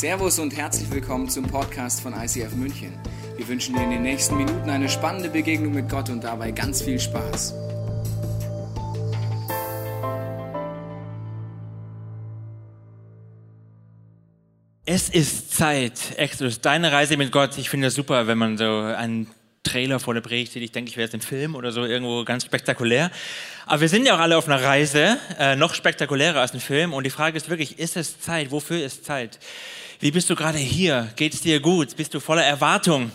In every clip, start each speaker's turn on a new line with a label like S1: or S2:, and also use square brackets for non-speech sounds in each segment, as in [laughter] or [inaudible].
S1: Servus und herzlich willkommen zum Podcast von ICF München. Wir wünschen dir in den nächsten Minuten eine spannende Begegnung mit Gott und dabei ganz viel Spaß.
S2: Es ist Zeit, Exodus, deine Reise mit Gott. Ich finde es super, wenn man so einen Trailer vor der Predigt sieht. Ich denke, ich wäre jetzt im Film oder so irgendwo ganz spektakulär. Aber wir sind ja auch alle auf einer Reise, äh, noch spektakulärer als ein Film. Und die Frage ist wirklich, ist es Zeit? Wofür ist Zeit? Wie bist du gerade hier? Geht es dir gut? Bist du voller Erwartung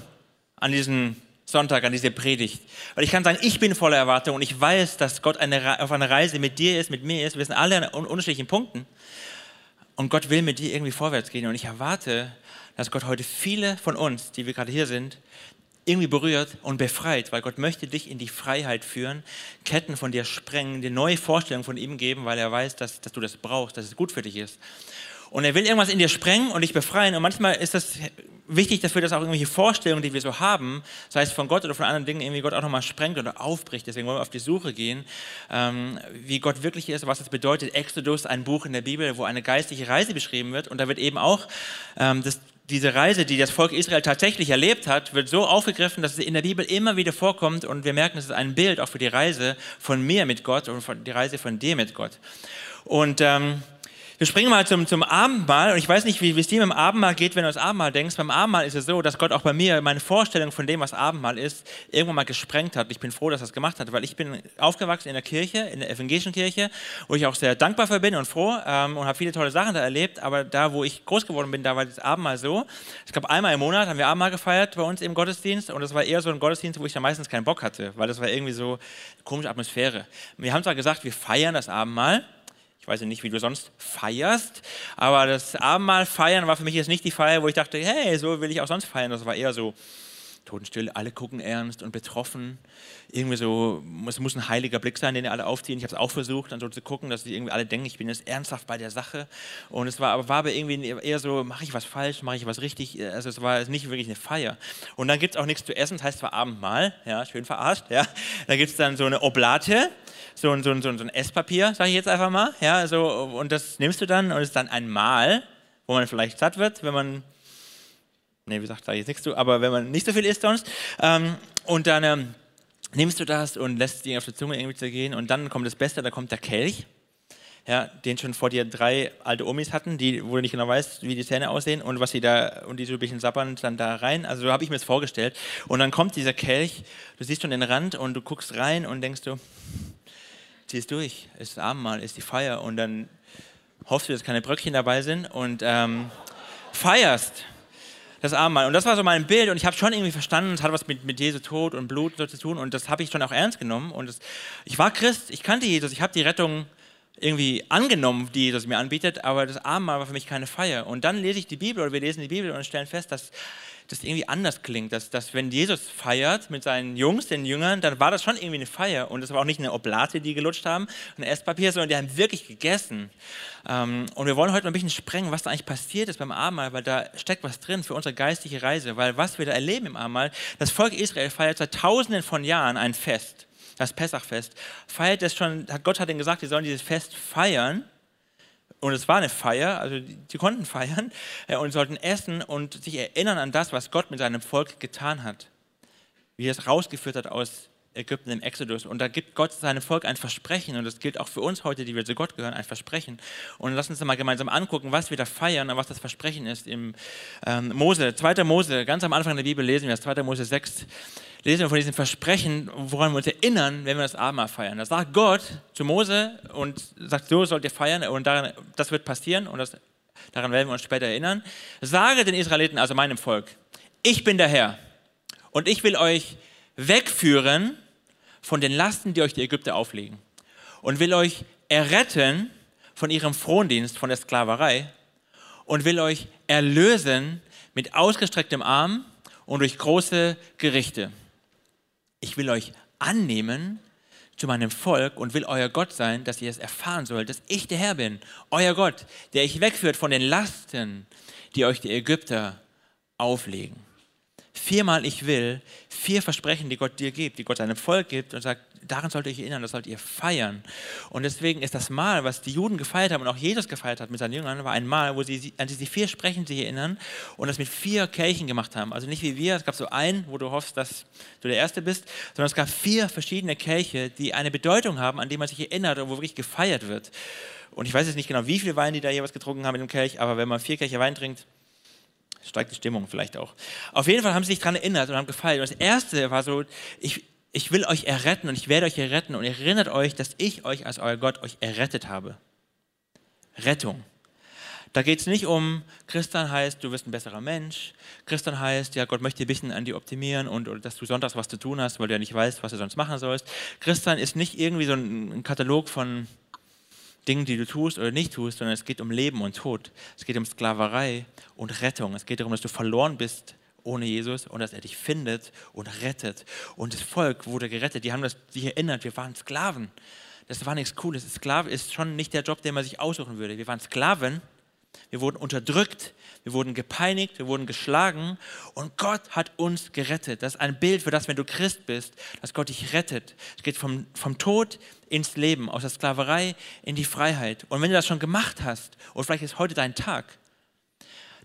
S2: an diesen Sonntag, an diese Predigt? Weil ich kann sagen, ich bin voller Erwartung und ich weiß, dass Gott eine, auf einer Reise mit dir ist, mit mir ist. Wir sind alle an unterschiedlichen Punkten. Und Gott will mit dir irgendwie vorwärts gehen. Und ich erwarte, dass Gott heute viele von uns, die wir gerade hier sind, irgendwie berührt und befreit, weil Gott möchte dich in die Freiheit führen, Ketten von dir sprengen, dir neue Vorstellungen von ihm geben, weil er weiß, dass, dass du das brauchst, dass es gut für dich ist. Und er will irgendwas in dir sprengen und dich befreien. Und manchmal ist das wichtig, dass wir das auch irgendwelche Vorstellungen, die wir so haben, sei es von Gott oder von anderen Dingen, irgendwie Gott auch nochmal sprengt oder aufbricht. Deswegen wollen wir auf die Suche gehen, ähm, wie Gott wirklich ist, was es bedeutet. Exodus, ein Buch in der Bibel, wo eine geistliche Reise beschrieben wird. Und da wird eben auch ähm, das diese Reise, die das Volk Israel tatsächlich erlebt hat, wird so aufgegriffen, dass es in der Bibel immer wieder vorkommt und wir merken, es ist ein Bild auch für die Reise von mir mit Gott und die Reise von dir mit Gott. Und ähm, wir springen mal zum, zum Abendmahl und ich weiß nicht, wie es dir mit dem Abendmahl geht, wenn du ans Abendmahl denkst. Beim Abendmahl ist es so, dass Gott auch bei mir meine Vorstellung von dem, was Abendmahl ist, irgendwann mal gesprengt hat. Ich bin froh, dass er es gemacht hat, weil ich bin aufgewachsen in der Kirche, in der evangelischen Kirche, wo ich auch sehr dankbar für bin und froh ähm, und habe viele tolle Sachen da erlebt. Aber da, wo ich groß geworden bin, da war das Abendmahl so. Es gab einmal im Monat, haben wir Abendmahl gefeiert bei uns im Gottesdienst und das war eher so ein Gottesdienst, wo ich da meistens keinen Bock hatte, weil das war irgendwie so eine komische Atmosphäre. Wir haben zwar gesagt, wir feiern das Abendmahl, ich weiß ja nicht, wie du sonst feierst, aber das Abendmahl feiern war für mich jetzt nicht die Feier, wo ich dachte, hey, so will ich auch sonst feiern. Das war eher so totenstill, alle gucken ernst und betroffen. Irgendwie so, es muss ein heiliger Blick sein, den alle aufziehen. Ich habe es auch versucht, dann so zu gucken, dass die irgendwie alle denken, ich bin jetzt ernsthaft bei der Sache. Und es war aber, war irgendwie eher so, mache ich was falsch, mache ich was richtig. Also es war nicht wirklich eine Feier. Und dann gibt es auch nichts zu essen, das heißt zwar Abendmahl, ja, schön verarscht, ja. Da gibt es dann so eine Oblate, so ein, so ein, so ein Esspapier, sage ich jetzt einfach mal. Ja, so, und das nimmst du dann und es ist dann ein Mahl, wo man vielleicht satt wird, wenn man, nee, wie gesagt, sage jetzt nichts zu, aber wenn man nicht so viel isst sonst. Ähm, und dann ähm, nimmst du das und lässt es dir auf der Zunge irgendwie zergehen und dann kommt das Beste, da kommt der Kelch. Ja, den schon vor dir drei alte Omis hatten, die, wo du nicht genau weißt, wie die Zähne aussehen und was sie da, und die so ein bisschen sappern dann da rein. Also so habe ich mir das vorgestellt. Und dann kommt dieser Kelch, du siehst schon den Rand und du guckst rein und denkst du, zieh es durch, ist Abendmahl, ist die Feier und dann hoffst du, dass keine Bröckchen dabei sind und ähm, feierst das Abendmahl. Und das war so mein Bild und ich habe schon irgendwie verstanden, es hat was mit, mit Jesu Tod und Blut so zu tun und das habe ich schon auch ernst genommen. Und das, ich war Christ, ich kannte Jesus, ich habe die Rettung irgendwie angenommen, die Jesus mir anbietet, aber das Abendmahl war für mich keine Feier. Und dann lese ich die Bibel oder wir lesen die Bibel und stellen fest, dass das irgendwie anders klingt, dass, dass wenn Jesus feiert mit seinen Jungs, den Jüngern, dann war das schon irgendwie eine Feier und es war auch nicht eine Oblate, die gelutscht haben, ein Esspapier, sondern die haben wirklich gegessen. Ähm, und wir wollen heute mal ein bisschen sprengen, was da eigentlich passiert ist beim Abendmahl, weil da steckt was drin für unsere geistliche Reise, weil was wir da erleben im Abendmahl, das Volk Israel feiert seit tausenden von Jahren ein Fest, das Pessachfest, feiert das schon, Gott hat ihnen gesagt, sie sollen dieses Fest feiern und es war eine Feier, also die, konnten feiern äh, und sollten essen und sich erinnern an das, was Gott mit seinem Volk getan hat. Wie er es rausgeführt hat aus Ägypten im Exodus. Und da gibt Gott seinem Volk ein Versprechen. Und das gilt auch für uns heute, die wir zu Gott gehören, ein Versprechen. Und lass uns mal gemeinsam angucken, was wir da feiern und was das Versprechen ist. Im ähm, Mose, 2. Mose, ganz am Anfang der Bibel lesen wir das, 2. Mose 6, lesen wir von diesem Versprechen, woran wir uns erinnern, wenn wir das Abendmahl feiern. Da sagt Gott zu Mose und sagt, so sollt ihr feiern und daran, das wird passieren und das, daran werden wir uns später erinnern. Sage den Israeliten, also meinem Volk, ich bin der Herr und ich will euch wegführen von den Lasten, die euch die Ägypter auflegen und will euch erretten von ihrem Frondienst, von der Sklaverei und will euch erlösen mit ausgestrecktem Arm und durch große Gerichte ich will euch annehmen zu meinem Volk und will euer Gott sein, dass ihr es erfahren sollt, dass ich der Herr bin, euer Gott, der euch wegführt von den Lasten, die euch die Ägypter auflegen. Viermal ich will, vier Versprechen, die Gott dir gibt, die Gott seinem Volk gibt und sagt, daran sollt ihr euch erinnern, das sollt ihr feiern. Und deswegen ist das Mal, was die Juden gefeiert haben und auch Jesus gefeiert hat mit seinen Jüngern, war ein Mal, wo sie an diese vier Sprechen sich erinnern und das mit vier Kelchen gemacht haben. Also nicht wie wir, es gab so einen, wo du hoffst, dass du der Erste bist, sondern es gab vier verschiedene Kelche, die eine Bedeutung haben, an die man sich erinnert und wo wirklich gefeiert wird. Und ich weiß jetzt nicht genau, wie viel Wein die da jeweils getrunken haben in dem Kelch, aber wenn man vier Kelche Wein trinkt, steigt die Stimmung vielleicht auch. Auf jeden Fall haben sie sich daran erinnert und haben gefeiert. Und das erste war so, ich, ich will euch erretten und ich werde euch erretten und erinnert euch, dass ich euch als euer Gott euch errettet habe. Rettung. Da geht es nicht um, Christian heißt, du wirst ein besserer Mensch. Christian heißt, ja, Gott möchte ein bisschen an dir optimieren und oder, dass du sonntags was zu tun hast, weil du ja nicht weißt, was du sonst machen sollst. Christian ist nicht irgendwie so ein, ein Katalog von Dingen, die du tust oder nicht tust, sondern es geht um Leben und Tod. Es geht um Sklaverei und Rettung. Es geht darum, dass du verloren bist ohne Jesus und dass er dich findet und rettet. Und das Volk wurde gerettet. Die haben das, sich erinnert, wir waren Sklaven. Das war nichts Cooles. Sklave ist schon nicht der Job, den man sich aussuchen würde. Wir waren Sklaven wir wurden unterdrückt, wir wurden gepeinigt, wir wurden geschlagen und Gott hat uns gerettet. Das ist ein Bild für das, wenn du Christ bist, dass Gott dich rettet. Es geht vom, vom Tod ins Leben, aus der Sklaverei in die Freiheit. Und wenn du das schon gemacht hast, und vielleicht ist heute dein Tag,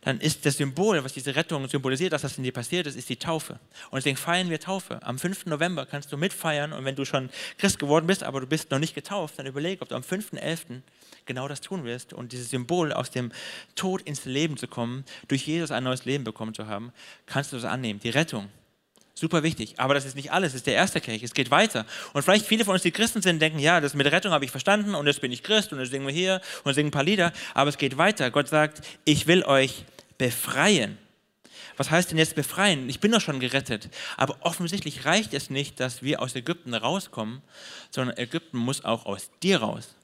S2: dann ist das Symbol, was diese Rettung symbolisiert, dass das in dir passiert ist, ist die Taufe. Und deswegen feiern wir Taufe. Am 5. November kannst du mitfeiern und wenn du schon Christ geworden bist, aber du bist noch nicht getauft, dann überleg, ob du am 5.11. genau das tun wirst und dieses Symbol aus dem Tod ins Leben zu kommen, durch Jesus ein neues Leben bekommen zu haben, kannst du das annehmen. Die Rettung. Super wichtig. Aber das ist nicht alles, das ist der erste Kelch. Es geht weiter. Und vielleicht viele von uns, die Christen sind, denken, ja, das mit Rettung habe ich verstanden und jetzt bin ich Christ und jetzt singen wir hier und singen ein paar Lieder. Aber es geht weiter. Gott sagt, ich will euch befreien. Was heißt denn jetzt befreien? Ich bin doch schon gerettet. Aber offensichtlich reicht es nicht, dass wir aus Ägypten rauskommen, sondern Ägypten muss auch aus dir raus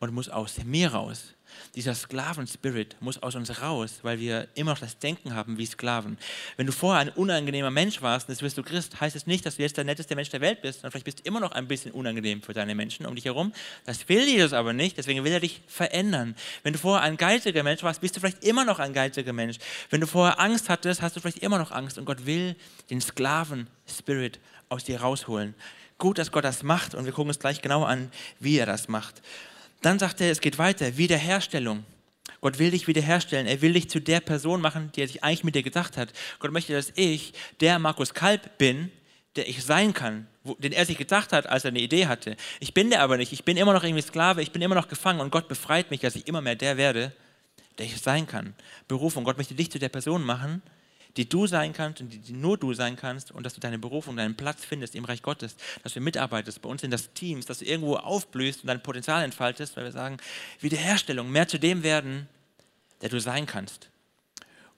S2: und muss aus mir raus. Dieser Sklaven-Spirit muss aus uns raus, weil wir immer noch das Denken haben wie Sklaven. Wenn du vorher ein unangenehmer Mensch warst und jetzt wirst du Christ, heißt es nicht, dass du jetzt der netteste Mensch der Welt bist, sondern vielleicht bist du immer noch ein bisschen unangenehm für deine Menschen um dich herum. Das will Jesus aber nicht, deswegen will er dich verändern. Wenn du vorher ein geiziger Mensch warst, bist du vielleicht immer noch ein geiziger Mensch. Wenn du vorher Angst hattest, hast du vielleicht immer noch Angst und Gott will den Sklaven-Spirit aus dir rausholen. Gut, dass Gott das macht und wir gucken uns gleich genau an, wie er das macht. Dann sagt er, es geht weiter, Wiederherstellung. Gott will dich wiederherstellen. Er will dich zu der Person machen, die er sich eigentlich mit dir gedacht hat. Gott möchte, dass ich der Markus Kalb bin, der ich sein kann, wo, den er sich gedacht hat, als er eine Idee hatte. Ich bin der aber nicht. Ich bin immer noch irgendwie Sklave. Ich bin immer noch gefangen und Gott befreit mich, dass ich immer mehr der werde, der ich sein kann. Berufung. Gott möchte dich zu der Person machen, die du sein kannst und die, nur du sein kannst und dass du deine Berufung, deinen Platz findest im Reich Gottes, dass du mitarbeitest, bei uns in das Teams, dass du irgendwo aufblühst und dein Potenzial entfaltest, weil wir sagen, Wiederherstellung, mehr zu dem werden, der du sein kannst.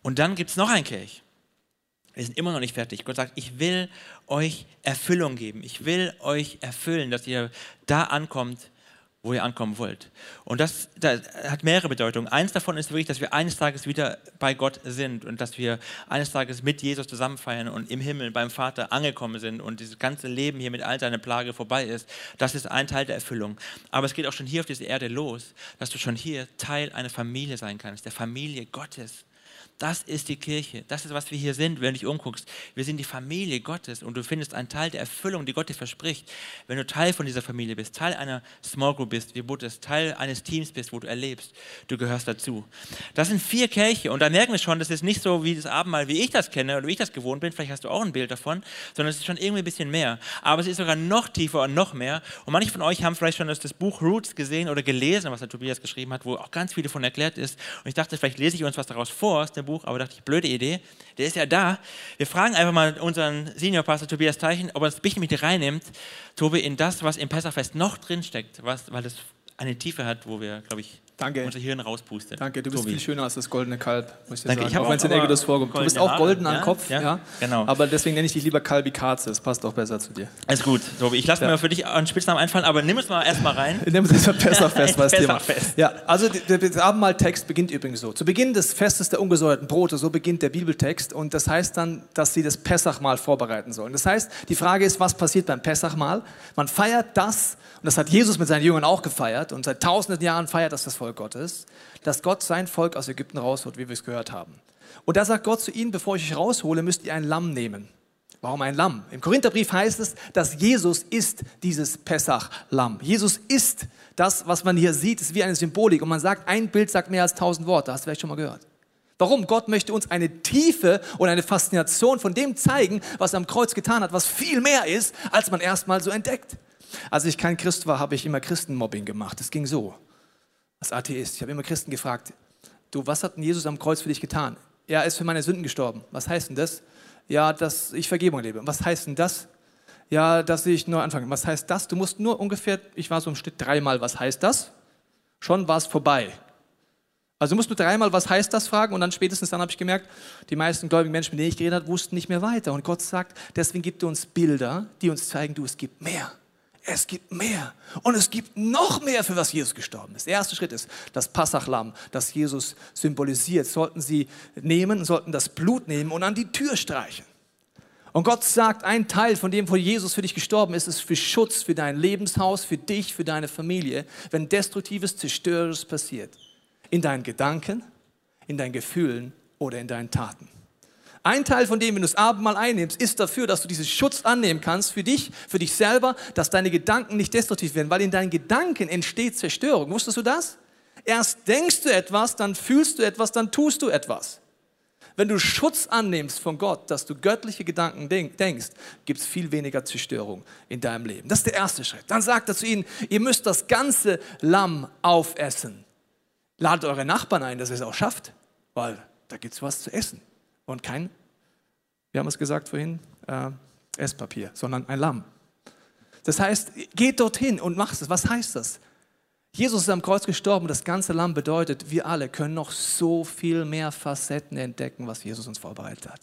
S2: Und dann gibt es noch ein Kelch. Wir sind immer noch nicht fertig. Gott sagt, ich will euch Erfüllung geben. Ich will euch erfüllen, dass ihr da ankommt, wo ihr ankommen wollt. Und das, das, hat mehrere Bedeutungen. Eins davon ist wirklich, dass wir eines Tages wieder bei Gott sind und dass wir eines Tages mit Jesus zusammen feiern und im Himmel beim Vater angekommen sind und dieses ganze Leben hier mit all deiner Plage vorbei ist. Das ist ein Teil der Erfüllung. Aber es geht auch schon hier auf dieser Erde los, dass du schon hier Teil einer Familie sein kannst, der Familie Gottes. Das ist die Kirche. Das ist, was wir hier sind, wenn du dich umguckst. Wir sind die Familie Gottes und du findest einen Teil der Erfüllung, die Gott dir verspricht. Wenn du Teil von dieser Familie bist, Teil einer Small Group bist, wie Buddhist, Teil eines Teams bist, wo du erlebst, du gehörst dazu. Das sind vier Kirche und da merken wir schon, das ist nicht so wie das Abendmahl, wie ich das kenne oder wie ich das gewohnt bin. Vielleicht hast du auch ein Bild davon, sondern es ist schon irgendwie ein bisschen mehr. Aber es ist sogar noch tiefer und noch mehr. Und manche von euch haben vielleicht schon das, Buch Roots gesehen oder gelesen, was der Tobias geschrieben hat, wo auch ganz viel davon erklärt ist. Und ich dachte, vielleicht lese ich uns was daraus vor aus dem Buch Buch, aber dachte ich, blöde Idee. Der ist ja da. Wir fragen einfach mal unseren Seniorpastor Tobias Teichen, ob er uns ein bisschen mit reinnimmt, Tobi, in das, was im Pessachfest noch drinsteckt, was, weil es eine Tiefe hat, wo wir, glaube ich,
S3: Danke.
S2: unser Hirn rauspustet.
S3: Danke, du bist Tobi. viel schöner als das goldene Kalb,
S2: muss ich dir Danke.
S3: sagen. Ich auch wenn es in vorkommt. Du bist auch golden am Kopf, ja? ja?
S2: Genau.
S3: Aber deswegen nenne ich dich lieber Kalbi Katze, das passt auch besser zu dir.
S2: Alles gut, Tobi. Ich lasse ja. mir für dich einen Spitznamen einfallen, aber nimm es mal erstmal rein. [laughs]
S3: nimm es erstmal Pessachfest, was [laughs] Thema. Ja, also der, der Abendmahltext beginnt übrigens so. Zu Beginn des Festes der ungesäuerten Brote, so beginnt der Bibeltext und das heißt dann, dass sie das Pessachmahl vorbereiten sollen. Das heißt, die Frage ist, was passiert beim Pessachmahl? Man feiert das, und das hat Jesus mit seinen Jüngern auch gefeiert und seit tausenden Jahren feiert das das Volk Gottes, dass Gott sein Volk aus Ägypten rausholt, wie wir es gehört haben. Und da sagt Gott zu ihnen, bevor ich euch raushole, müsst ihr ein Lamm nehmen. Warum ein Lamm? Im Korintherbrief heißt es, dass Jesus ist dieses Pessach-Lamm. Jesus ist das, was man hier sieht, ist wie eine Symbolik. Und man sagt, ein Bild sagt mehr als tausend Worte. Hast du vielleicht schon mal gehört? Warum? Gott möchte uns eine Tiefe und eine Faszination von dem zeigen, was er am Kreuz getan hat, was viel mehr ist, als man erstmal so entdeckt. Als ich kein Christ war, habe ich immer Christenmobbing gemacht. Das ging so. Als Atheist. Ich habe immer Christen gefragt, du, was hat denn Jesus am Kreuz für dich getan? Er ist für meine Sünden gestorben. Was heißt denn das? Ja, dass ich Vergebung lebe. Was heißt denn das? Ja, dass ich neu anfange. Was heißt das? Du musst nur ungefähr, ich war so im Schnitt dreimal, was heißt das? Schon war es vorbei. Also musst du dreimal, was heißt das, fragen und dann spätestens dann habe ich gemerkt, die meisten gläubigen Menschen, mit denen ich geredet habe, wussten nicht mehr weiter. Und Gott sagt, deswegen gibt er uns Bilder, die uns zeigen, du, es gibt mehr. Es gibt mehr. Und es gibt noch mehr, für was Jesus gestorben ist. Der erste Schritt ist das Passachlamm, das Jesus symbolisiert. Sollten sie nehmen, sollten das Blut nehmen und an die Tür streichen. Und Gott sagt, ein Teil von dem, wo Jesus für dich gestorben ist, ist für Schutz, für dein Lebenshaus, für dich, für deine Familie, wenn destruktives, zerstörerisches passiert in deinen Gedanken, in deinen Gefühlen oder in deinen Taten. Ein Teil von dem, wenn du das Abendmahl einnimmst, ist dafür, dass du diesen Schutz annehmen kannst für dich, für dich selber, dass deine Gedanken nicht destruktiv werden, weil in deinen Gedanken entsteht Zerstörung. Wusstest du das? Erst denkst du etwas, dann fühlst du etwas, dann tust du etwas. Wenn du Schutz annimmst von Gott, dass du göttliche Gedanken denkst, gibt es viel weniger Zerstörung in deinem Leben. Das ist der erste Schritt. Dann sagt er zu ihnen, ihr müsst das ganze Lamm aufessen. Ladet eure Nachbarn ein, dass ihr es auch schafft, weil da gibt es was zu essen. Und kein, wir haben es gesagt vorhin, äh, Esspapier, sondern ein Lamm. Das heißt, geht dorthin und macht es. Was heißt das? Jesus ist am Kreuz gestorben und das ganze Lamm bedeutet, wir alle können noch so viel mehr Facetten entdecken, was Jesus uns vorbereitet hat.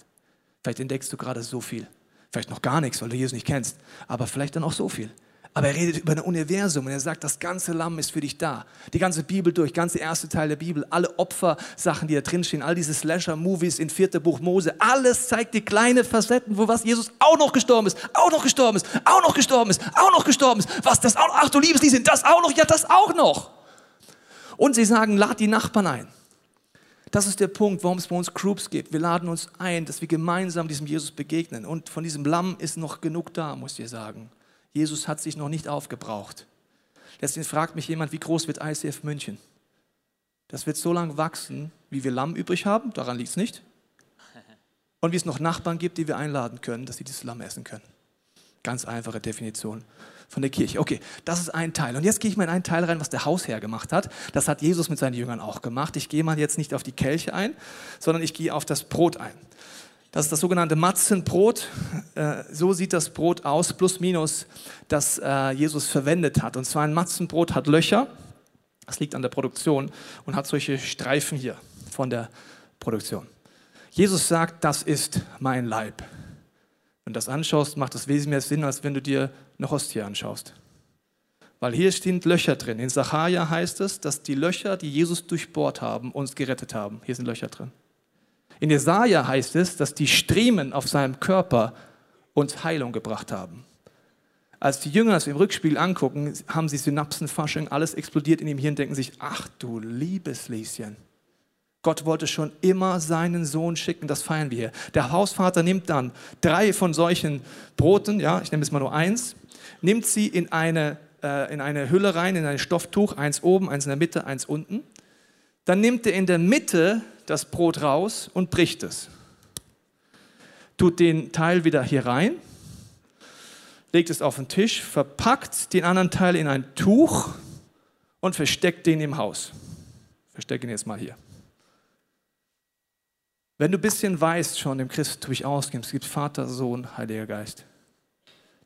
S3: Vielleicht entdeckst du gerade so viel. Vielleicht noch gar nichts, weil du Jesus nicht kennst, aber vielleicht dann auch so viel. Aber er redet über ein Universum und er sagt, das ganze Lamm ist für dich da. Die ganze Bibel durch, ganze erste Teil der Bibel, alle Opfersachen, die da drinstehen, all diese Slasher-Movies in vierter Buch Mose, alles zeigt die kleine Facetten, wo was Jesus auch noch gestorben ist, auch noch gestorben ist, auch noch gestorben ist, auch noch gestorben ist. Was das auch noch, ach du liebes Lied, das auch noch, ja das auch noch. Und sie sagen, lad die Nachbarn ein. Das ist der Punkt, warum es bei uns Groups gibt. Wir laden uns ein, dass wir gemeinsam diesem Jesus begegnen. Und von diesem Lamm ist noch genug da, muss ich sagen. Jesus hat sich noch nicht aufgebraucht. Deswegen fragt mich jemand, wie groß wird ICF München? Das wird so lange wachsen, wie wir Lamm übrig haben, daran liegt es nicht. Und wie es noch Nachbarn gibt, die wir einladen können, dass sie dieses Lamm essen können. Ganz einfache Definition von der Kirche. Okay, das ist ein Teil. Und jetzt gehe ich mal in einen Teil rein, was der Hausherr gemacht hat. Das hat Jesus mit seinen Jüngern auch gemacht. Ich gehe mal jetzt nicht auf die Kelche ein, sondern ich gehe auf das Brot ein. Das ist das sogenannte Matzenbrot. Äh, so sieht das Brot aus, plus minus, das äh, Jesus verwendet hat. Und zwar ein Matzenbrot hat Löcher, das liegt an der Produktion, und hat solche Streifen hier von der Produktion. Jesus sagt, das ist mein Leib. Wenn du das anschaust, macht das wesentlich mehr Sinn, als wenn du dir eine Hostie anschaust. Weil hier stehen Löcher drin. In Sacharja heißt es, dass die Löcher, die Jesus durchbohrt haben, uns gerettet haben. Hier sind Löcher drin. In Jesaja heißt es, dass die Striemen auf seinem Körper uns Heilung gebracht haben. Als die Jünger das im Rückspiel angucken, haben sie Synapsenfasching, alles explodiert in ihm Hirn, denken sich, ach du liebes Lieschen. Gott wollte schon immer seinen Sohn schicken, das feiern wir hier. Der Hausvater nimmt dann drei von solchen Broten, ja, ich nehme jetzt mal nur eins, nimmt sie in eine, äh, in eine Hülle rein, in ein Stofftuch, eins oben, eins in der Mitte, eins unten. Dann nimmt er in der Mitte das Brot raus und bricht es. Tut den Teil wieder hier rein, legt es auf den Tisch, verpackt den anderen Teil in ein Tuch und versteckt den im Haus. Verstecke ihn jetzt mal hier. Wenn du ein bisschen weißt, schon im Christentum ich ausgibst, es gibt Vater, Sohn, Heiliger Geist.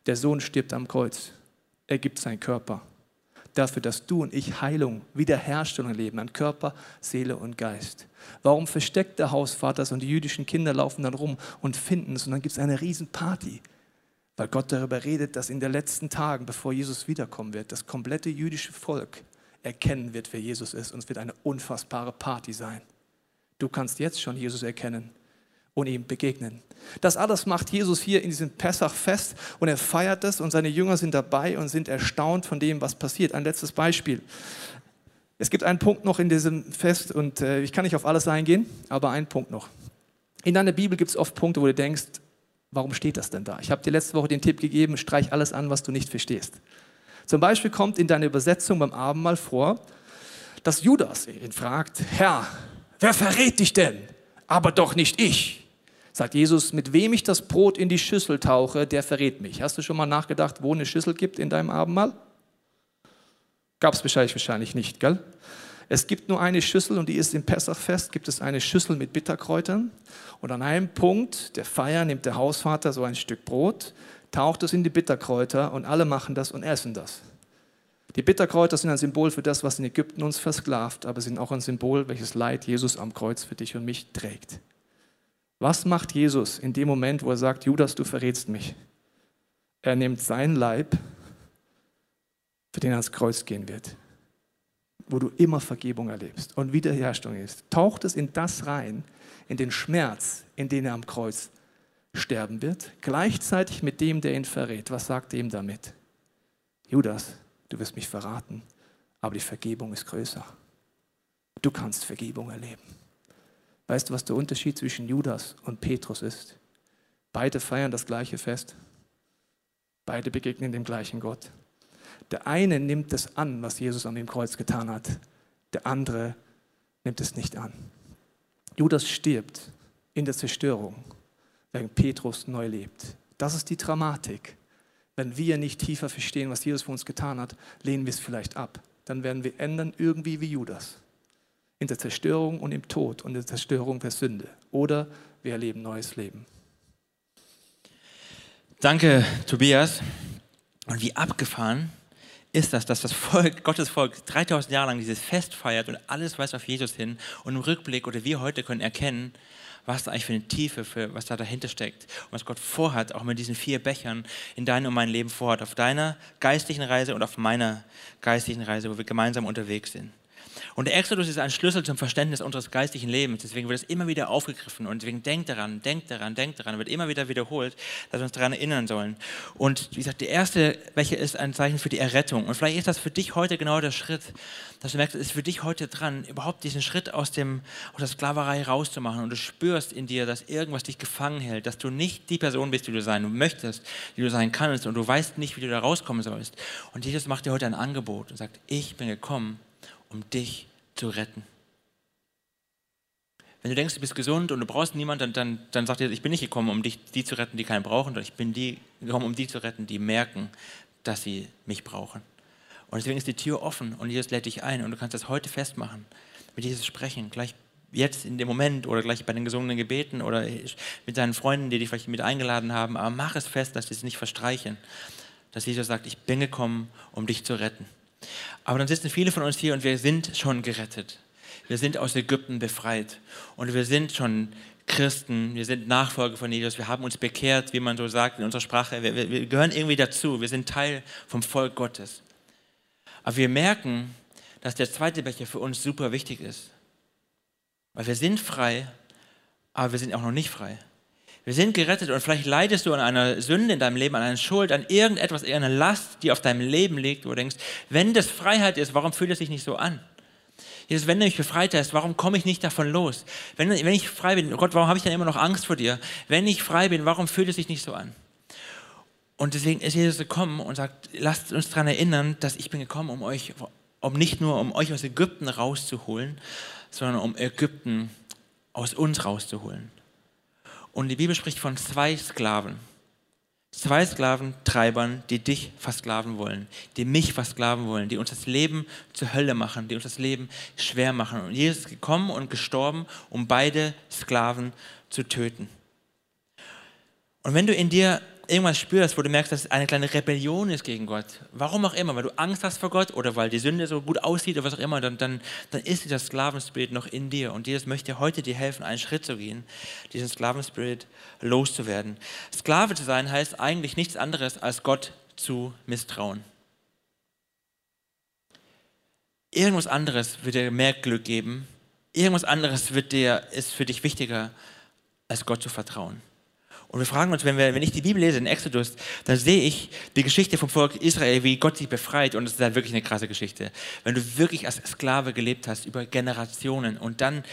S3: Der Sohn stirbt am Kreuz. Er gibt seinen Körper dafür, dass du und ich Heilung, Wiederherstellung erleben an Körper, Seele und Geist. Warum versteckt der Hausvater und die jüdischen Kinder laufen dann rum und finden es und dann gibt es eine Riesenparty? Weil Gott darüber redet, dass in den letzten Tagen, bevor Jesus wiederkommen wird, das komplette jüdische Volk erkennen wird, wer Jesus ist und es wird eine unfassbare Party sein. Du kannst jetzt schon Jesus erkennen und ihm begegnen. Das alles macht Jesus hier in diesem Pessach fest und er feiert es und seine Jünger sind dabei und sind erstaunt von dem, was passiert. Ein letztes Beispiel. Es gibt einen Punkt noch in diesem Fest und äh, ich kann nicht auf alles eingehen, aber einen Punkt noch. In deiner Bibel gibt es oft Punkte, wo du denkst, warum steht das denn da? Ich habe dir letzte Woche den Tipp gegeben, streich alles an, was du nicht verstehst. Zum Beispiel kommt in deiner Übersetzung beim Abendmahl vor, dass Judas ihn fragt, Herr, wer verrät dich denn? Aber doch nicht ich. Sagt Jesus, mit wem ich das Brot in die Schüssel tauche, der verrät mich. Hast du schon mal nachgedacht, wo eine Schüssel gibt in deinem Abendmahl? Gab es wahrscheinlich, wahrscheinlich nicht, gell? Es gibt nur eine Schüssel und die ist im Pessachfest, gibt es eine Schüssel mit Bitterkräutern. Und an einem Punkt der Feier nimmt der Hausvater so ein Stück Brot, taucht es in die Bitterkräuter und alle machen das und essen das. Die Bitterkräuter sind ein Symbol für das, was in Ägypten uns versklavt, aber sind auch ein Symbol, welches Leid Jesus am Kreuz für dich und mich trägt. Was macht Jesus in dem Moment, wo er sagt, Judas, du verrätst mich? Er nimmt sein Leib, für den er ans Kreuz gehen wird, wo du immer Vergebung erlebst und Wiederherstellung ist, taucht es in das rein, in den Schmerz, in den er am Kreuz sterben wird, gleichzeitig mit dem, der ihn verrät. Was sagt er ihm damit? Judas, du wirst mich verraten, aber die Vergebung ist größer. Du kannst Vergebung erleben. Weißt du, was der Unterschied zwischen Judas und Petrus ist? Beide feiern das gleiche Fest. Beide begegnen dem gleichen Gott. Der eine nimmt es an, was Jesus an dem Kreuz getan hat. Der andere nimmt es nicht an. Judas stirbt in der Zerstörung, während Petrus neu lebt. Das ist die Dramatik. Wenn wir nicht tiefer verstehen, was Jesus für uns getan hat, lehnen wir es vielleicht ab. Dann werden wir ändern irgendwie wie Judas. In der Zerstörung und im Tod und in der Zerstörung der Sünde. Oder wir erleben neues Leben.
S2: Danke, Tobias. Und wie abgefahren ist das, dass das Volk, Gottes Volk 3000 Jahre lang dieses Fest feiert und alles weist auf Jesus hin und im Rückblick oder wir heute können erkennen, was da eigentlich für eine Tiefe, für was da dahinter steckt und was Gott vorhat, auch mit diesen vier Bechern in deinem und mein Leben vorhat, auf deiner geistlichen Reise und auf meiner geistlichen Reise, wo wir gemeinsam unterwegs sind. Und der Exodus ist ein Schlüssel zum Verständnis unseres geistlichen Lebens. Deswegen wird es immer wieder aufgegriffen. Und deswegen denkt daran, denkt daran, denkt daran, wird immer wieder wiederholt, dass wir uns daran erinnern sollen. Und wie gesagt, der erste, welcher ist ein Zeichen für die Errettung. Und vielleicht ist das für dich heute genau der Schritt, dass du merkst, es ist für dich heute dran, überhaupt diesen Schritt aus, dem, aus der Sklaverei rauszumachen. Und du spürst in dir, dass irgendwas dich gefangen hält, dass du nicht die Person bist, die du sein möchtest, die du sein kannst. Und du weißt nicht, wie du da rauskommen sollst. Und Jesus macht dir heute ein Angebot und sagt, ich bin gekommen, um dich zu retten. Wenn du denkst, du bist gesund und du brauchst niemanden, dann, dann, dann sagt er, ich bin nicht gekommen, um dich, die zu retten, die keinen brauchen, sondern ich bin die, gekommen, um die zu retten, die merken, dass sie mich brauchen. Und deswegen ist die Tür offen und Jesus lädt dich ein und du kannst das heute festmachen, mit Jesus sprechen, gleich jetzt in dem Moment oder gleich bei den gesungenen Gebeten oder mit deinen Freunden, die dich vielleicht mit eingeladen haben, aber mach es fest, dass sie es nicht verstreichen, dass Jesus sagt, ich bin gekommen, um dich zu retten. Aber dann sitzen viele von uns hier und wir sind schon gerettet. Wir sind aus Ägypten befreit und wir sind schon Christen, wir sind Nachfolger von Jesus, wir haben uns bekehrt, wie man so sagt in unserer Sprache. Wir, wir, wir gehören irgendwie dazu, wir sind Teil vom Volk Gottes. Aber wir merken, dass der zweite Becher für uns super wichtig ist. Weil wir sind frei, aber wir sind auch noch nicht frei. Wir sind gerettet und vielleicht leidest du an einer Sünde in deinem Leben, an einer Schuld, an irgendetwas, eher eine Last, die auf deinem Leben liegt, wo du denkst, wenn das Freiheit ist, warum fühlt es sich nicht so an? Jesus, wenn du mich befreit hast, warum komme ich nicht davon los? Wenn, wenn ich frei bin, Gott, warum habe ich dann immer noch Angst vor dir? Wenn ich frei bin, warum fühlt es sich nicht so an? Und deswegen ist Jesus gekommen und sagt, lasst uns daran erinnern, dass ich bin gekommen, um euch, um nicht nur um euch aus Ägypten rauszuholen, sondern um Ägypten aus uns rauszuholen. Und die Bibel spricht von zwei Sklaven. Zwei Sklaventreibern, die dich versklaven wollen, die mich versklaven wollen, die uns das Leben zur Hölle machen, die uns das Leben schwer machen. Und Jesus ist gekommen und gestorben, um beide Sklaven zu töten. Und wenn du in dir irgendwas spürst, wo du merkst, dass es eine kleine Rebellion ist gegen Gott, warum auch immer, weil du Angst hast vor Gott oder weil die Sünde so gut aussieht oder was auch immer, dann, dann, dann ist dieser Sklavenspirit noch in dir. Und Jesus möchte heute dir helfen, einen Schritt zu gehen, diesen Sklavenspirit loszuwerden. Sklave zu sein heißt eigentlich nichts anderes, als Gott zu misstrauen. Irgendwas anderes wird dir mehr Glück geben. Irgendwas anderes wird dir, ist für dich wichtiger, als Gott zu vertrauen. Und wir fragen uns, wenn, wir, wenn ich die Bibel lese in Exodus, dann sehe ich die Geschichte vom Volk Israel, wie Gott sie befreit. Und es ist halt wirklich eine krasse Geschichte. Wenn du wirklich als Sklave gelebt hast über Generationen und dann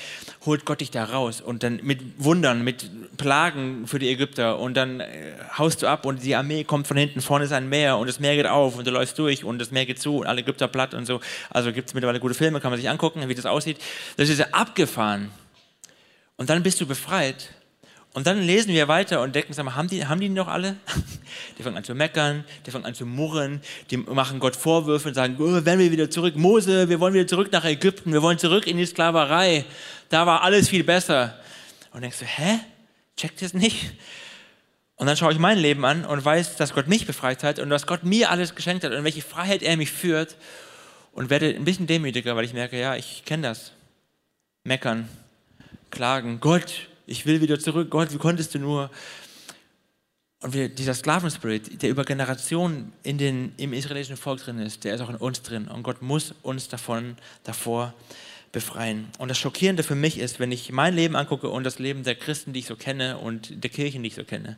S2: holt Gott dich da raus und dann mit Wundern, mit Plagen für die Ägypter und dann äh, haust du ab und die Armee kommt von hinten, vorne ist ein Meer und das Meer geht auf und du läufst durch und das Meer geht zu und alle Ägypter platt und so. Also gibt es mittlerweile gute Filme, kann man sich angucken, wie das aussieht. Das ist ja abgefahren. Und dann bist du befreit und dann lesen wir weiter und denken, haben die, haben die noch alle? [laughs] Die fangen an zu meckern, die fangen an zu murren, die machen Gott Vorwürfe und sagen, oh, werden wir wieder zurück, Mose, wir wollen wieder zurück nach Ägypten, wir wollen zurück in die Sklaverei, da war alles viel besser. Und denkst du, hä? Checkt das nicht? Und dann schaue ich mein Leben an und weiß, dass Gott mich befreit hat und dass Gott mir alles geschenkt hat und welche Freiheit er mich führt und werde ein bisschen demütiger, weil ich merke, ja, ich kenne das. Meckern, klagen, Gott, ich will wieder zurück, Gott, wie konntest du nur? Und wir, dieser Sklavenspirit, der über Generationen in den, im israelischen Volk drin ist, der ist auch in uns drin. Und Gott muss uns davon, davor befreien. Und das Schockierende für mich ist, wenn ich mein Leben angucke und das Leben der Christen, die ich so kenne und der Kirchen, die ich so kenne.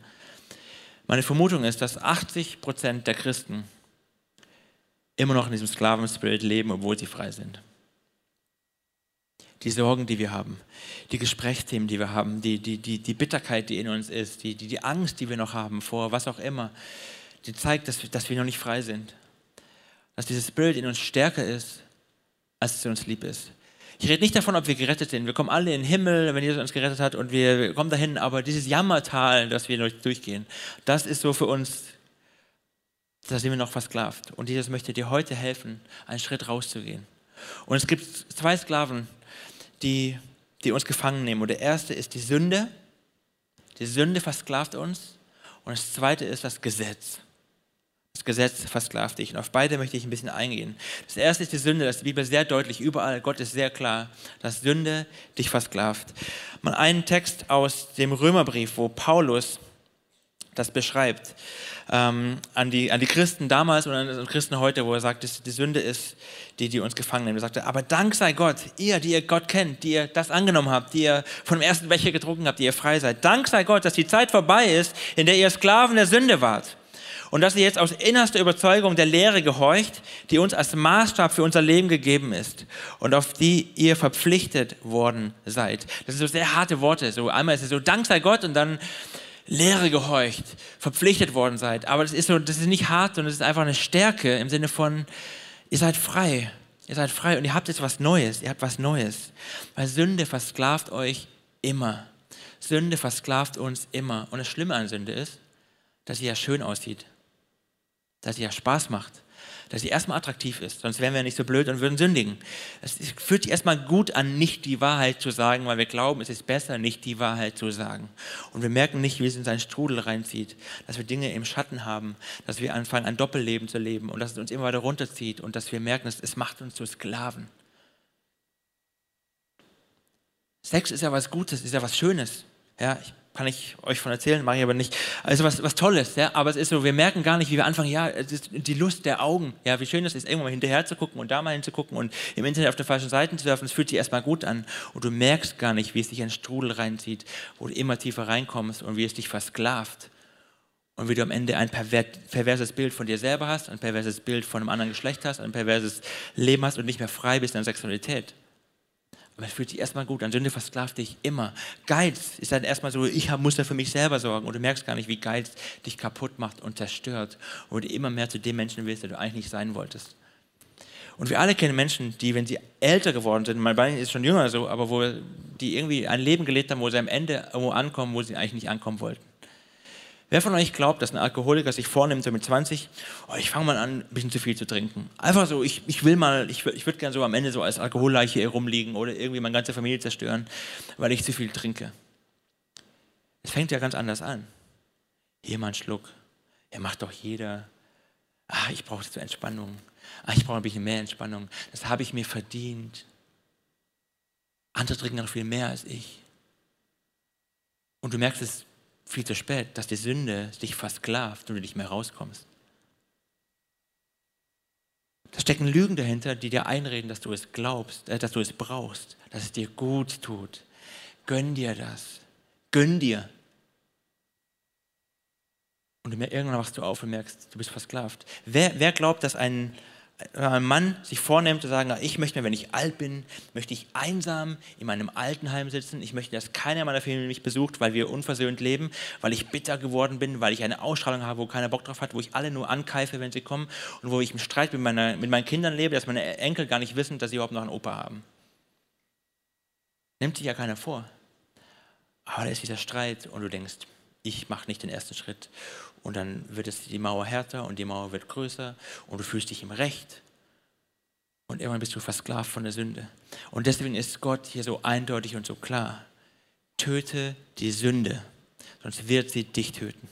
S2: Meine Vermutung ist, dass 80 Prozent der Christen immer noch in diesem Sklavenspirit leben, obwohl sie frei sind die Sorgen, die wir haben, die Gesprächsthemen, die wir haben, die, die, die, die Bitterkeit, die in uns ist, die, die, die Angst, die wir noch haben vor was auch immer, die zeigt, dass, dass wir noch nicht frei sind. Dass dieses Bild in uns stärker ist, als es uns lieb ist. Ich rede nicht davon, ob wir gerettet sind. Wir kommen alle in den Himmel, wenn Jesus uns gerettet hat und wir kommen dahin, aber dieses Jammertal, das wir durchgehen, das ist so für uns, da sind wir noch versklavt. Und Jesus möchte dir heute helfen, einen Schritt rauszugehen. Und es gibt zwei Sklaven, die, die uns gefangen nehmen. Und der erste ist die Sünde. Die Sünde versklavt uns. Und das zweite ist das Gesetz. Das Gesetz versklavt dich. Und auf beide möchte ich ein bisschen eingehen. Das erste ist die Sünde, das ist die Bibel sehr deutlich, überall, Gott ist sehr klar, dass Sünde dich versklavt. Mal einen Text aus dem Römerbrief, wo Paulus das beschreibt ähm, an, die, an die Christen damals und an die Christen heute, wo er sagt, dass die Sünde ist, die, die uns gefangen nimmt. Er sagte, aber Dank sei Gott, ihr, die ihr Gott kennt, die ihr das angenommen habt, die ihr von dem ersten Becher getrunken habt, die ihr frei seid. Dank sei Gott, dass die Zeit vorbei ist, in der ihr Sklaven der Sünde wart. Und dass ihr jetzt aus innerster Überzeugung der Lehre gehorcht, die uns als Maßstab für unser Leben gegeben ist und auf die ihr verpflichtet worden seid. Das sind so sehr harte Worte. So einmal ist es so, Dank sei Gott und dann Lehre gehorcht, verpflichtet worden seid. Aber das ist, so, das ist nicht hart, sondern es ist einfach eine Stärke im Sinne von, ihr seid frei. Ihr seid frei und ihr habt jetzt was Neues. Ihr habt was Neues. Weil Sünde versklavt euch immer. Sünde versklavt uns immer. Und das Schlimme an Sünde ist, dass sie ja schön aussieht. Dass sie ja Spaß macht dass sie erstmal attraktiv ist, sonst wären wir nicht so blöd und würden sündigen. Es fühlt sich erstmal gut an, nicht die Wahrheit zu sagen, weil wir glauben, es ist besser, nicht die Wahrheit zu sagen. Und wir merken nicht, wie es in seinen Strudel reinzieht, dass wir Dinge im Schatten haben, dass wir anfangen, ein Doppelleben zu leben und dass es uns immer weiter runterzieht und dass wir merken, es macht uns zu Sklaven. Sex ist ja was Gutes, ist ja was Schönes. Ja, ich kann ich euch von erzählen, mache ich aber nicht. Also was, was Tolles, ja, aber es ist so, wir merken gar nicht, wie wir anfangen, ja, die Lust der Augen, ja, wie schön es ist, irgendwann mal hinterher zu gucken und da mal hinzugucken und im Internet auf den falschen Seiten zu surfen, es fühlt sich erstmal gut an und du merkst gar nicht, wie es dich in den Strudel reinzieht, wo du immer tiefer reinkommst und wie es dich versklavt und wie du am Ende ein perverses Bild von dir selber hast, ein perverses Bild von einem anderen Geschlecht hast, ein perverses Leben hast und nicht mehr frei bist in der Sexualität. Aber es fühlt sich erstmal gut an. Sünde versklavt dich immer. Geiz ist dann erstmal so, ich muss ja für mich selber sorgen. Und du merkst gar nicht, wie Geiz dich kaputt macht und zerstört. Und du immer mehr zu dem Menschen wirst, der du eigentlich nicht sein wolltest. Und wir alle kennen Menschen, die, wenn sie älter geworden sind, mein Bein ist schon jünger so, aber wo die irgendwie ein Leben gelebt haben, wo sie am Ende irgendwo ankommen, wo sie eigentlich nicht ankommen wollten. Wer von euch glaubt, dass ein Alkoholiker sich vornimmt, so mit 20, oh, ich fange mal an, ein bisschen zu viel zu trinken? Einfach so, ich, ich will mal, ich, ich würde gerne so am Ende so als Alkoholleiche hier rumliegen oder irgendwie meine ganze Familie zerstören, weil ich zu viel trinke. Es fängt ja ganz anders an. Hier mal einen Schluck. Ja, macht doch jeder. Ah, ich brauche zur Entspannung. Ah, ich brauche ein bisschen mehr Entspannung. Das habe ich mir verdient. Andere trinken noch viel mehr als ich. Und du merkst es viel zu spät, dass die Sünde dich versklavt und du nicht mehr rauskommst. Da stecken Lügen dahinter, die dir einreden, dass du es glaubst, äh, dass du es brauchst, dass es dir gut tut. Gönn dir das. Gönn dir. Und irgendwann wachst du auf und merkst, du bist versklavt. Wer, wer glaubt, dass ein, ein Mann sich vornimmt zu sagen, ich möchte mir, wenn ich alt bin, möchte ich einsam in meinem Altenheim sitzen. Ich möchte, dass keiner meiner Familie mich besucht, weil wir unversöhnt leben, weil ich bitter geworden bin, weil ich eine Ausstrahlung habe, wo keiner Bock drauf hat, wo ich alle nur ankeife, wenn sie kommen und wo ich im Streit mit, meiner, mit meinen Kindern lebe, dass meine Enkel gar nicht wissen, dass sie überhaupt noch einen Opa haben. Nimmt sich ja keiner vor. Aber da ist dieser Streit und du denkst, ich mache nicht den ersten Schritt. Und dann wird es die Mauer härter und die Mauer wird größer und du fühlst dich im Recht. Und irgendwann bist du versklavt von der Sünde. Und deswegen ist Gott hier so eindeutig und so klar. Töte die Sünde, sonst wird sie dich töten.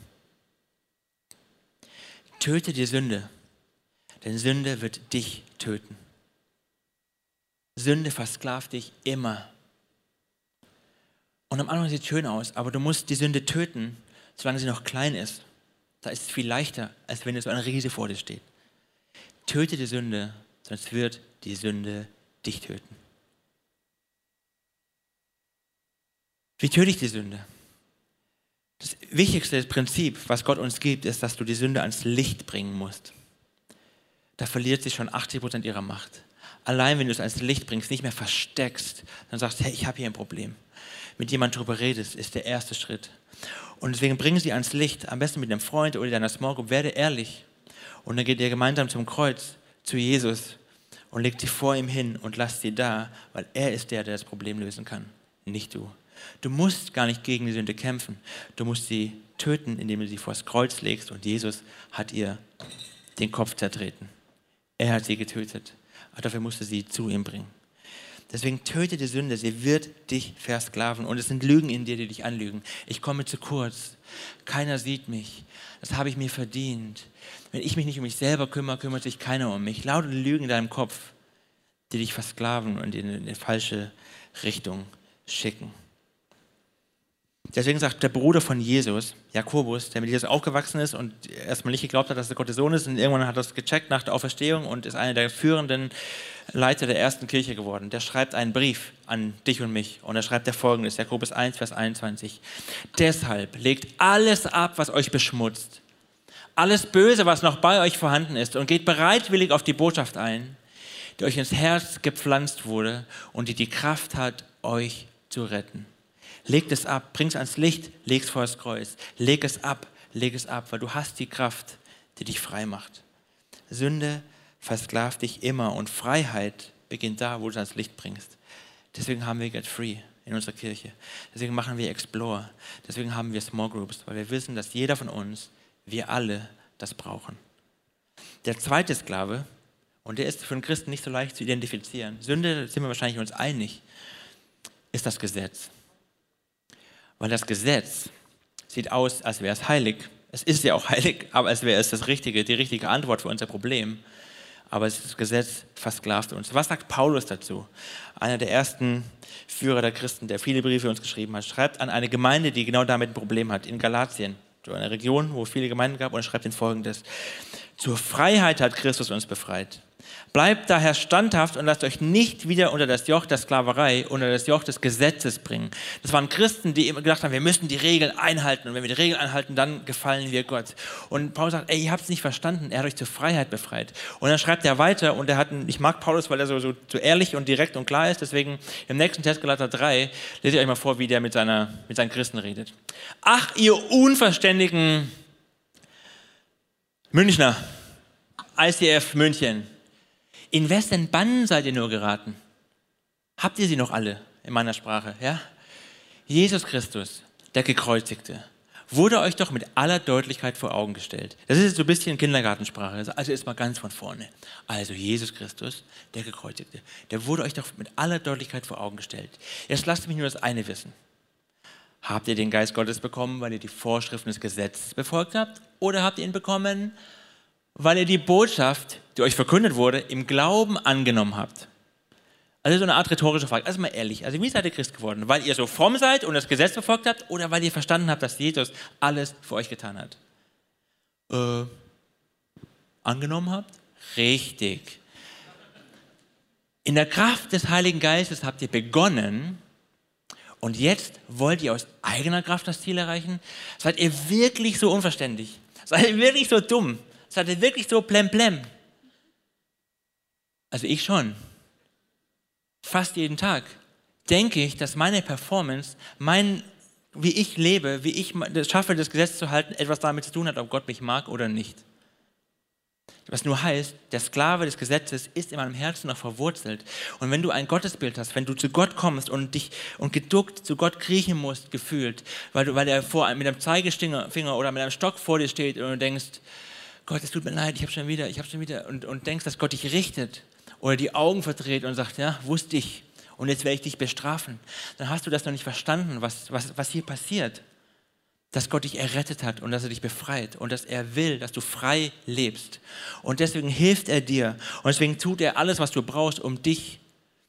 S2: Töte die Sünde, denn Sünde wird dich töten. Sünde versklavt dich immer. Und am Anfang sieht es schön aus, aber du musst die Sünde töten, solange sie noch klein ist. Da ist es viel leichter, als wenn so ein Riese vor dir steht. Töte die Sünde, sonst wird die Sünde dich töten. Wie töte ich die Sünde? Das wichtigste Prinzip, was Gott uns gibt, ist, dass du die Sünde ans Licht bringen musst. Da verliert sie schon 80 Prozent ihrer Macht. Allein wenn du es ans Licht bringst, nicht mehr versteckst, dann sagst, hey, ich habe hier ein Problem. Mit jemandem darüber redest, ist der erste Schritt. Und deswegen bringen sie ans Licht, am besten mit einem Freund oder deiner Small Group, werde ehrlich. Und dann geht ihr gemeinsam zum Kreuz, zu Jesus und legt sie vor ihm hin und lasst sie da, weil er ist der, der das Problem lösen kann, nicht du. Du musst gar nicht gegen die Sünde kämpfen. Du musst sie töten, indem du sie vors Kreuz legst und Jesus hat ihr den Kopf zertreten. Er hat sie getötet. Aber dafür musste sie zu ihm bringen. Deswegen töte die Sünde, sie wird dich versklaven. Und es sind Lügen in dir, die dich anlügen. Ich komme zu kurz. Keiner sieht mich. Das habe ich mir verdient. Wenn ich mich nicht um mich selber kümmere, kümmert sich keiner um mich. Laute Lügen in deinem Kopf, die dich versklaven und in eine falsche Richtung schicken. Deswegen sagt der Bruder von Jesus, Jakobus, der mit Jesus aufgewachsen ist und erstmal nicht geglaubt hat, dass er Gottes Sohn ist und irgendwann hat er das gecheckt nach der Auferstehung und ist einer der führenden Leiter der ersten Kirche geworden. Der schreibt einen Brief an dich und mich und er schreibt der folgendes, Jakobus 1, Vers 21. Deshalb legt alles ab, was euch beschmutzt, alles Böse, was noch bei euch vorhanden ist und geht bereitwillig auf die Botschaft ein, die euch ins Herz gepflanzt wurde und die die Kraft hat, euch zu retten. Leg es ab, bring es ans Licht, leg es vor das Kreuz. Leg es ab, leg es ab, weil du hast die Kraft, die dich frei macht. Sünde versklavt dich immer und Freiheit beginnt da, wo du es ans Licht bringst. Deswegen haben wir Get Free in unserer Kirche. Deswegen machen wir Explore. Deswegen haben wir Small Groups, weil wir wissen, dass jeder von uns, wir alle das brauchen. Der zweite Sklave, und der ist für einen Christen nicht so leicht zu identifizieren, Sünde sind wir wahrscheinlich uns einig, ist das Gesetz. Weil das Gesetz sieht aus, als wäre es heilig. Es ist ja auch heilig, aber als wäre es das richtige, die richtige Antwort für unser Problem. Aber das Gesetz versklavt uns. Was sagt Paulus dazu? Einer der ersten Führer der Christen, der viele Briefe uns geschrieben hat, schreibt an eine Gemeinde, die genau damit ein Problem hat, in Galatien, so eine Region, wo es viele Gemeinden gab, und schreibt in folgendes: Zur Freiheit hat Christus uns befreit. Bleibt daher standhaft und lasst euch nicht wieder unter das Joch der Sklaverei, unter das Joch des Gesetzes bringen. Das waren Christen, die immer gedacht haben, wir müssen die Regeln einhalten und wenn wir die Regeln einhalten, dann gefallen wir Gott. Und Paulus sagt, ey, ihr habt es nicht verstanden, er hat euch zur Freiheit befreit. Und dann schreibt er weiter und er hat, einen, ich mag Paulus, weil er so, so, so ehrlich und direkt und klar ist, deswegen im nächsten Test Galater 3 lese ich euch mal vor, wie der mit, seiner, mit seinen Christen redet. Ach, ihr unverständigen Münchner, ICF München, in wessen Bann seid ihr nur geraten? Habt ihr sie noch alle in meiner Sprache? Ja? Jesus Christus, der Gekreuzigte, wurde euch doch mit aller Deutlichkeit vor Augen gestellt. Das ist jetzt so ein bisschen Kindergartensprache. Also ist mal ganz von vorne. Also Jesus Christus, der Gekreuzigte, der wurde euch doch mit aller Deutlichkeit vor Augen gestellt. Jetzt lasst mich nur das eine wissen. Habt ihr den Geist Gottes bekommen, weil ihr die Vorschriften des Gesetzes befolgt habt? Oder habt ihr ihn bekommen, weil ihr die Botschaft, die euch verkündet wurde, im Glauben angenommen habt. Also so eine Art rhetorische Frage. Also mal ehrlich, also wie seid ihr Christ geworden? Weil ihr so fromm seid und das Gesetz verfolgt habt oder weil ihr verstanden habt, dass Jesus alles für euch getan hat? Äh, angenommen habt? Richtig. In der Kraft des Heiligen Geistes habt ihr begonnen und jetzt wollt ihr aus eigener Kraft das Ziel erreichen? Seid ihr wirklich so unverständlich? Seid ihr wirklich so dumm? Seid ihr wirklich so plemplem? Also ich schon. Fast jeden Tag denke ich, dass meine Performance, mein, wie ich lebe, wie ich es schaffe, das Gesetz zu halten, etwas damit zu tun hat, ob Gott mich mag oder nicht. Was nur heißt, der Sklave des Gesetzes ist in meinem Herzen noch verwurzelt. Und wenn du ein Gottesbild hast, wenn du zu Gott kommst und dich und geduckt zu Gott kriechen musst, gefühlt, weil, du, weil er vor, mit einem Zeigefinger oder mit einem Stock vor dir steht und du denkst, Gott, es tut mir leid, ich habe schon wieder, ich habe schon wieder, und, und denkst, dass Gott dich richtet oder die Augen verdreht und sagt, ja, wusste ich, und jetzt werde ich dich bestrafen, dann hast du das noch nicht verstanden, was, was, was hier passiert dass Gott dich errettet hat und dass er dich befreit und dass er will, dass du frei lebst. Und deswegen hilft er dir und deswegen tut er alles, was du brauchst, um dich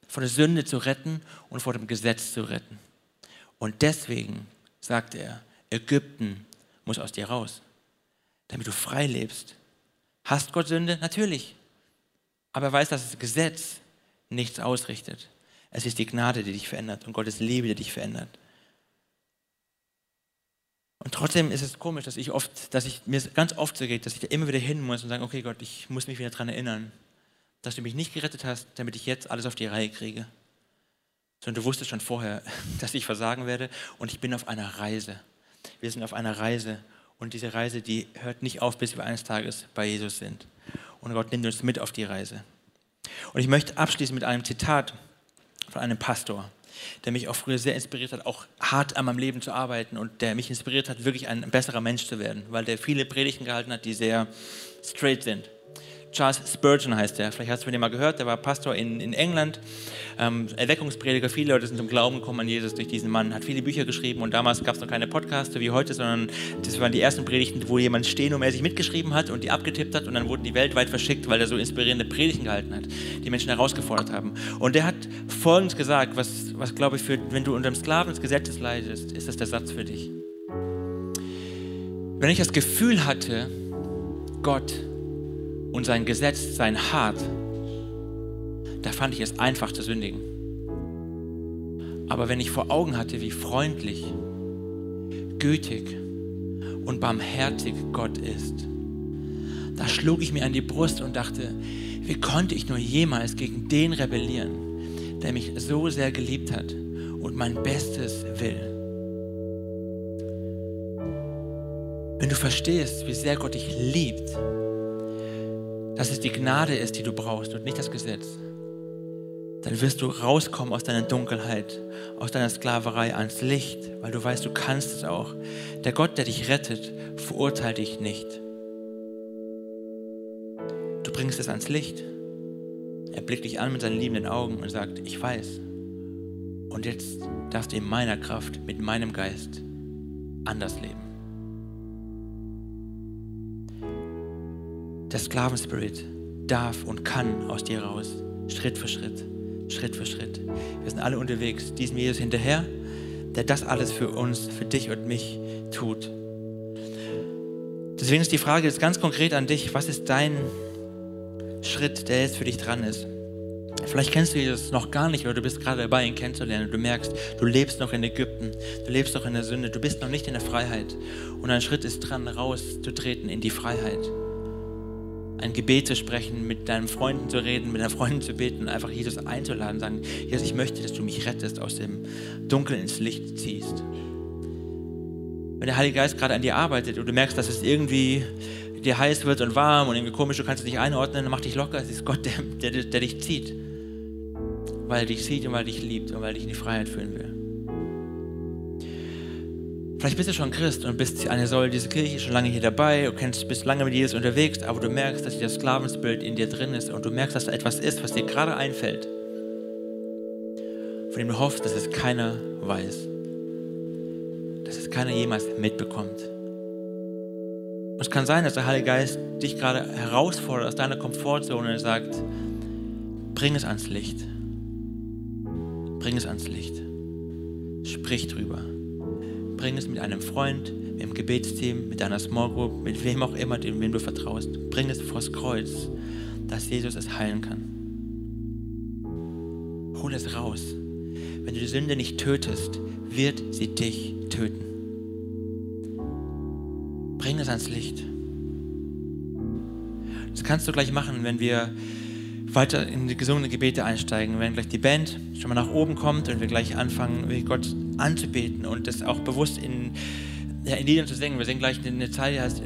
S2: vor der Sünde zu retten und vor dem Gesetz zu retten. Und deswegen sagt er, Ägypten muss aus dir raus, damit du frei lebst. Hast Gott Sünde? Natürlich. Aber er weiß, dass das Gesetz nichts ausrichtet. Es ist die Gnade, die dich verändert und Gottes Liebe, die dich verändert. Und trotzdem ist es komisch, dass ich oft, dass ich mir ganz oft so geht, dass ich da immer wieder hin muss und sage, okay Gott, ich muss mich wieder daran erinnern, dass du mich nicht gerettet hast, damit ich jetzt alles auf die Reihe kriege. Sondern du wusstest schon vorher, [laughs] dass ich versagen werde und ich bin auf einer Reise. Wir sind auf einer Reise und diese Reise, die hört nicht auf, bis wir eines Tages bei Jesus sind. Und Gott nimmt uns mit auf die Reise. Und ich möchte abschließen mit einem Zitat von einem Pastor der mich auch früher sehr inspiriert hat, auch hart an meinem Leben zu arbeiten und der mich inspiriert hat, wirklich ein besserer Mensch zu werden, weil der viele Predigten gehalten hat, die sehr straight sind. Charles Spurgeon heißt er. Vielleicht hast du von dem mal gehört. Der war Pastor in, in England, ähm, Erweckungsprediger. Viele Leute sind zum Glauben gekommen an Jesus durch diesen Mann. Hat viele Bücher geschrieben und damals gab es noch keine Podcasts wie heute, sondern das waren die ersten Predigten, wo jemand stehnumäßig mitgeschrieben hat und die abgetippt hat und dann wurden die weltweit verschickt, weil er so inspirierende Predigten gehalten hat, die Menschen herausgefordert haben. Und der hat Folgendes gesagt, was, was glaube ich, für, wenn du unter dem Sklaven des Gesetzes leidest, ist das der Satz für dich. Wenn ich das Gefühl hatte, Gott und sein Gesetz sein hart, da fand ich es einfach zu sündigen. Aber wenn ich vor Augen hatte, wie freundlich, gütig und barmherzig Gott ist, da schlug ich mir an die Brust und dachte, wie konnte ich nur jemals gegen den rebellieren, der mich so sehr geliebt hat und mein Bestes will. Wenn du verstehst, wie sehr Gott dich liebt, dass es die Gnade ist, die du brauchst und nicht das Gesetz, dann wirst du rauskommen aus deiner Dunkelheit, aus deiner Sklaverei ans Licht, weil du weißt, du kannst es auch. Der Gott, der dich rettet, verurteilt dich nicht. Du bringst es ans Licht. Er blickt dich an mit seinen liebenden Augen und sagt, ich weiß. Und jetzt darfst du in meiner Kraft, mit meinem Geist anders leben. Der Sklavenspirit darf und kann aus dir raus, Schritt für Schritt, Schritt für Schritt. Wir sind alle unterwegs, diesem Jesus hinterher, der das alles für uns, für dich und mich tut. Deswegen ist die Frage jetzt ganz konkret an dich, was ist dein Schritt, der jetzt für dich dran ist? Vielleicht kennst du Jesus noch gar nicht oder du bist gerade dabei, ihn kennenzulernen. Du merkst, du lebst noch in Ägypten, du lebst noch in der Sünde, du bist noch nicht in der Freiheit. Und ein Schritt ist dran, rauszutreten in die Freiheit ein Gebet zu sprechen, mit deinen Freunden zu reden, mit deinen Freunden zu beten einfach Jesus einzuladen, sagen, Jesus, ich möchte, dass du mich rettest, aus dem Dunkeln ins Licht ziehst. Wenn der Heilige Geist gerade an dir arbeitet und du merkst, dass es irgendwie dir heiß wird und warm und irgendwie komisch, du kannst es nicht einordnen, dann mach dich locker, es ist Gott, der, der, der dich zieht. Weil er dich sieht und weil er dich liebt und weil er dich in die Freiheit führen will. Vielleicht bist du schon Christ und bist eine Säule dieser Kirche, schon lange hier dabei und kennst, bist lange mit Jesus unterwegs, aber du merkst, dass das Sklavensbild in dir drin ist und du merkst, dass da etwas ist, was dir gerade einfällt, von dem du hoffst, dass es keiner weiß, dass es keiner jemals mitbekommt. Und es kann sein, dass der Heilige Geist dich gerade herausfordert aus deiner Komfortzone und sagt, bring es ans Licht. Bring es ans Licht. Sprich drüber bring es mit einem Freund, mit dem Gebetsteam, mit deiner Small Group, mit wem auch immer, dem wem du vertraust. Bring es vors Kreuz, dass Jesus es heilen kann. Hol es raus. Wenn du die Sünde nicht tötest, wird sie dich töten. Bring es ans Licht. Das kannst du gleich machen, wenn wir weiter in die gesungenen Gebete einsteigen, wenn gleich die Band schon mal nach oben kommt und wir gleich anfangen, Gott anzubeten und das auch bewusst in, ja, in Liedern zu singen. Wir singen gleich eine Zeit, die heißt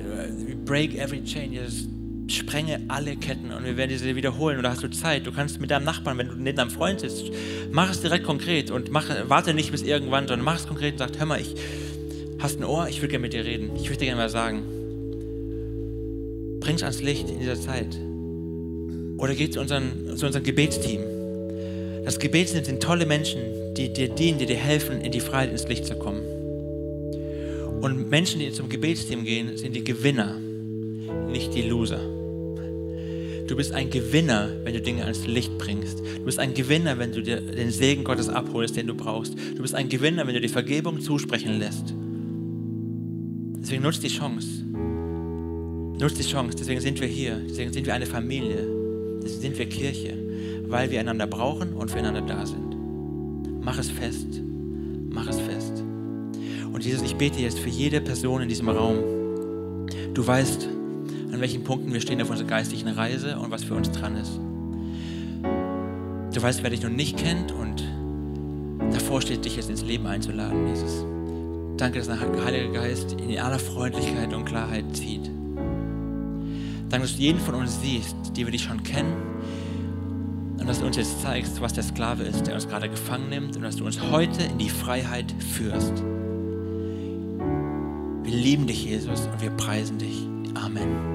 S2: Break Every Chain, das sprenge alle Ketten und wir werden diese wiederholen. Da hast du Zeit. Du kannst mit deinem Nachbarn, wenn du neben deinem Freund sitzt, mach es direkt konkret und mach, warte nicht bis irgendwann, sondern mach es konkret und sag, hör mal, ich hast ein Ohr, ich will gerne mit dir reden. Ich würde dir gerne mal sagen. Bring es ans Licht in dieser Zeit. Oder geh zu, unseren, zu unserem Gebetsteam. Das Gebetsteam sind tolle Menschen, die dir dienen, die dir helfen, in die Freiheit ins Licht zu kommen. Und Menschen, die zum Gebetsteam gehen, sind die Gewinner, nicht die Loser. Du bist ein Gewinner, wenn du Dinge ans Licht bringst. Du bist ein Gewinner, wenn du dir den Segen Gottes abholst, den du brauchst. Du bist ein Gewinner, wenn du die Vergebung zusprechen lässt. Deswegen nutzt die Chance. Nutzt die Chance. Deswegen sind wir hier. Deswegen sind wir eine Familie. Sind wir Kirche, weil wir einander brauchen und füreinander da sind. Mach es fest. Mach es fest. Und Jesus, ich bete jetzt für jede Person in diesem Raum. Du weißt, an welchen Punkten wir stehen auf unserer geistlichen Reise und was für uns dran ist. Du weißt, wer dich noch nicht kennt und davor steht, dich jetzt ins Leben einzuladen, Jesus. Danke, dass der Heilige Geist in aller Freundlichkeit und Klarheit zieht. Danke, dass du jeden von uns siehst, die wir dich schon kennen. Und dass du uns jetzt zeigst, was der Sklave ist, der uns gerade gefangen nimmt. Und dass du uns heute in die Freiheit führst. Wir lieben dich, Jesus, und wir preisen dich. Amen.